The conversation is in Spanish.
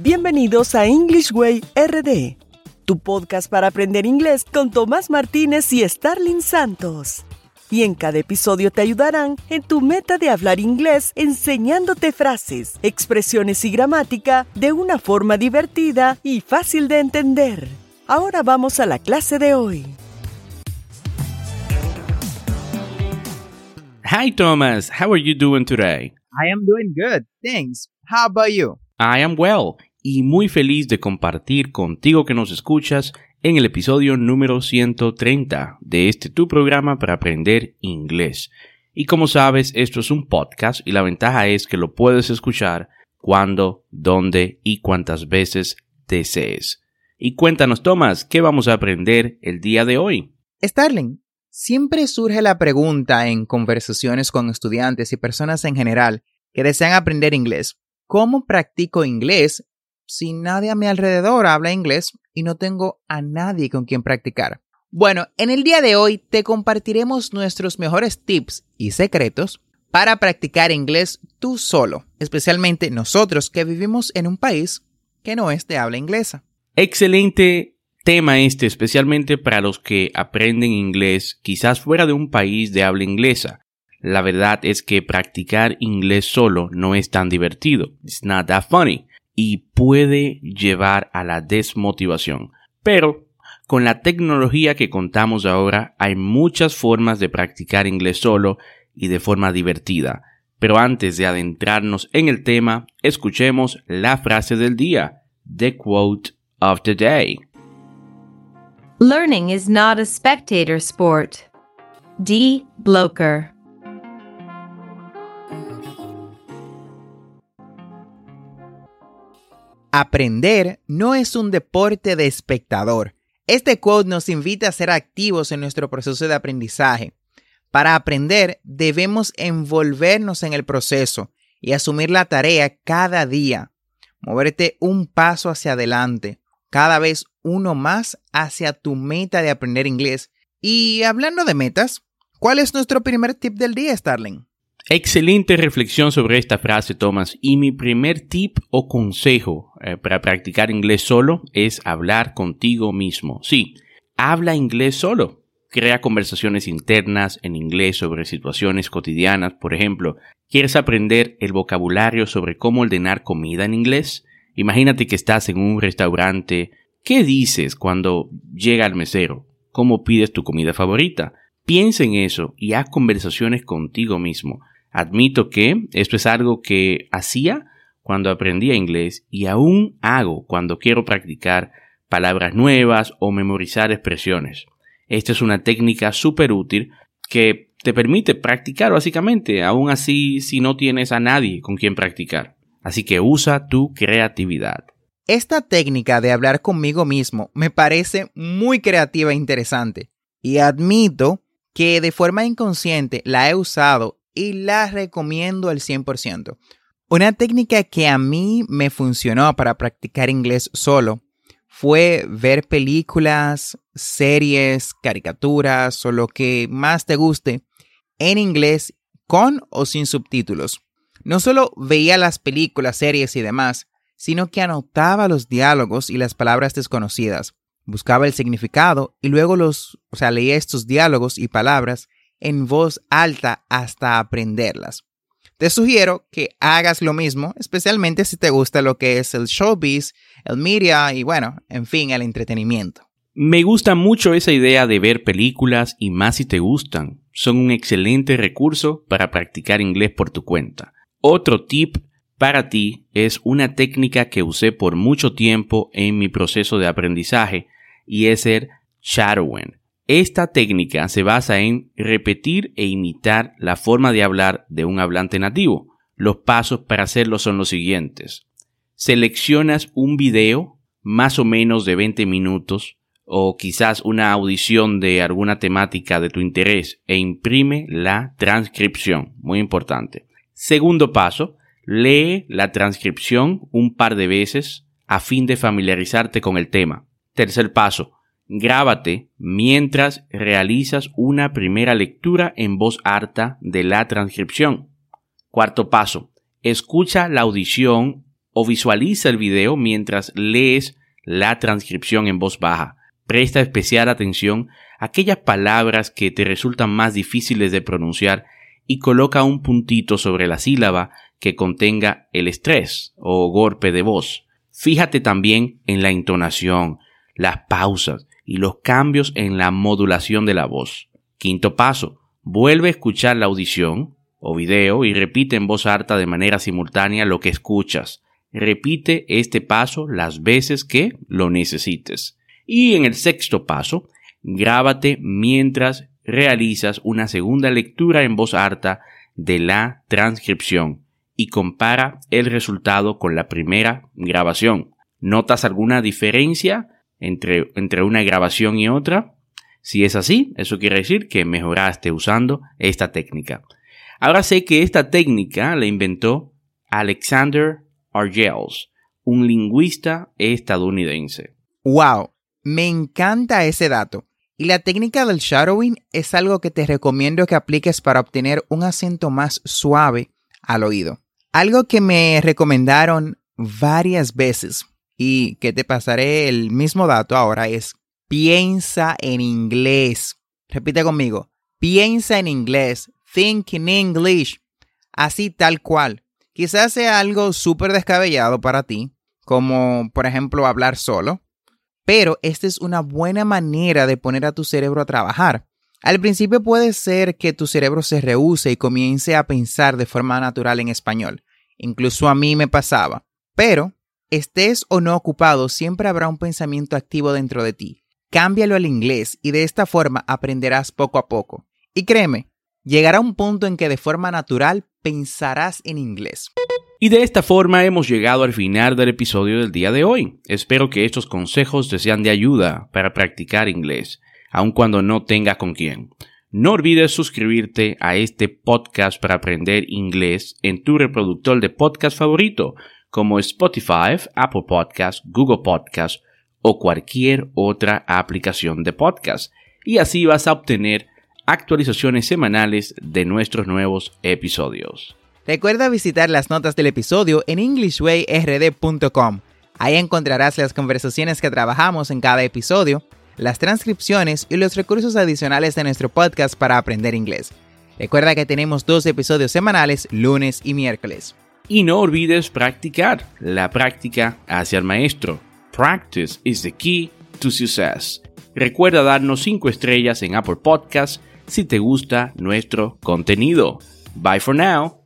Bienvenidos a English Way RD, tu podcast para aprender inglés con Tomás Martínez y Starling Santos. Y en cada episodio te ayudarán en tu meta de hablar inglés enseñándote frases, expresiones y gramática de una forma divertida y fácil de entender. Ahora vamos a la clase de hoy. Hi Thomas, how are you doing today? I am doing good, thanks. How about you? I am well y muy feliz de compartir contigo que nos escuchas en el episodio número 130 de este tu programa para aprender inglés. Y como sabes, esto es un podcast y la ventaja es que lo puedes escuchar cuando, dónde y cuántas veces desees. Y cuéntanos, Tomás, ¿qué vamos a aprender el día de hoy? Starling, siempre surge la pregunta en conversaciones con estudiantes y personas en general que desean aprender inglés. ¿Cómo practico inglés si nadie a mi alrededor habla inglés y no tengo a nadie con quien practicar? Bueno, en el día de hoy te compartiremos nuestros mejores tips y secretos para practicar inglés tú solo, especialmente nosotros que vivimos en un país que no es de habla inglesa. Excelente tema este, especialmente para los que aprenden inglés quizás fuera de un país de habla inglesa. La verdad es que practicar inglés solo no es tan divertido. It's not that funny y puede llevar a la desmotivación. Pero con la tecnología que contamos ahora hay muchas formas de practicar inglés solo y de forma divertida. Pero antes de adentrarnos en el tema, escuchemos la frase del día, the quote of the day. Learning is not a spectator sport. D. Bloker. Aprender no es un deporte de espectador. Este quote nos invita a ser activos en nuestro proceso de aprendizaje. Para aprender debemos envolvernos en el proceso y asumir la tarea cada día. Moverte un paso hacia adelante, cada vez uno más hacia tu meta de aprender inglés. Y hablando de metas, ¿cuál es nuestro primer tip del día, Starling? Excelente reflexión sobre esta frase, Thomas. Y mi primer tip o consejo eh, para practicar inglés solo es hablar contigo mismo. Sí, habla inglés solo. Crea conversaciones internas en inglés sobre situaciones cotidianas. Por ejemplo, ¿quieres aprender el vocabulario sobre cómo ordenar comida en inglés? Imagínate que estás en un restaurante. ¿Qué dices cuando llega el mesero? ¿Cómo pides tu comida favorita? Piensa en eso y haz conversaciones contigo mismo. Admito que esto es algo que hacía cuando aprendía inglés y aún hago cuando quiero practicar palabras nuevas o memorizar expresiones. Esta es una técnica súper útil que te permite practicar básicamente, aún así si no tienes a nadie con quien practicar. Así que usa tu creatividad. Esta técnica de hablar conmigo mismo me parece muy creativa e interesante. Y admito que de forma inconsciente la he usado y la recomiendo al 100%. Una técnica que a mí me funcionó para practicar inglés solo fue ver películas, series, caricaturas o lo que más te guste en inglés con o sin subtítulos. No solo veía las películas, series y demás, sino que anotaba los diálogos y las palabras desconocidas, buscaba el significado y luego los, o sea, leía estos diálogos y palabras en voz alta hasta aprenderlas. Te sugiero que hagas lo mismo, especialmente si te gusta lo que es el showbiz, el media y bueno, en fin, el entretenimiento. Me gusta mucho esa idea de ver películas y más si te gustan. Son un excelente recurso para practicar inglés por tu cuenta. Otro tip para ti es una técnica que usé por mucho tiempo en mi proceso de aprendizaje y es el shadowing. Esta técnica se basa en repetir e imitar la forma de hablar de un hablante nativo. Los pasos para hacerlo son los siguientes. Seleccionas un video más o menos de 20 minutos o quizás una audición de alguna temática de tu interés e imprime la transcripción. Muy importante. Segundo paso, lee la transcripción un par de veces a fin de familiarizarte con el tema. Tercer paso, Grábate mientras realizas una primera lectura en voz alta de la transcripción. Cuarto paso. Escucha la audición o visualiza el video mientras lees la transcripción en voz baja. Presta especial atención a aquellas palabras que te resultan más difíciles de pronunciar y coloca un puntito sobre la sílaba que contenga el estrés o golpe de voz. Fíjate también en la entonación, las pausas y los cambios en la modulación de la voz. Quinto paso, vuelve a escuchar la audición o video y repite en voz alta de manera simultánea lo que escuchas. Repite este paso las veces que lo necesites. Y en el sexto paso, grábate mientras realizas una segunda lectura en voz alta de la transcripción y compara el resultado con la primera grabación. ¿Notas alguna diferencia entre, entre una grabación y otra? Si es así, eso quiere decir que mejoraste usando esta técnica. Ahora sé que esta técnica la inventó Alexander Argels, un lingüista estadounidense. ¡Wow! Me encanta ese dato. Y la técnica del shadowing es algo que te recomiendo que apliques para obtener un acento más suave al oído. Algo que me recomendaron varias veces y que te pasaré el mismo dato ahora es piensa en inglés. Repite conmigo, piensa en inglés, think in English, así tal cual. Quizás sea algo súper descabellado para ti, como por ejemplo hablar solo, pero esta es una buena manera de poner a tu cerebro a trabajar. Al principio puede ser que tu cerebro se rehúse y comience a pensar de forma natural en español. Incluso a mí me pasaba. Pero, estés o no ocupado, siempre habrá un pensamiento activo dentro de ti. Cámbialo al inglés y de esta forma aprenderás poco a poco. Y créeme, llegará un punto en que de forma natural pensarás en inglés. Y de esta forma hemos llegado al final del episodio del día de hoy. Espero que estos consejos te sean de ayuda para practicar inglés, aun cuando no tengas con quién. No olvides suscribirte a este podcast para aprender inglés en tu reproductor de podcast favorito, como Spotify, Apple Podcast, Google Podcast o cualquier otra aplicación de podcast. Y así vas a obtener actualizaciones semanales de nuestros nuevos episodios. Recuerda visitar las notas del episodio en englishwayrd.com. Ahí encontrarás las conversaciones que trabajamos en cada episodio, las transcripciones y los recursos adicionales de nuestro podcast para aprender inglés. Recuerda que tenemos dos episodios semanales, lunes y miércoles. Y no olvides practicar. La práctica hacia el maestro. Practice is the key to success. Recuerda darnos 5 estrellas en Apple Podcasts si te gusta nuestro contenido. Bye for now.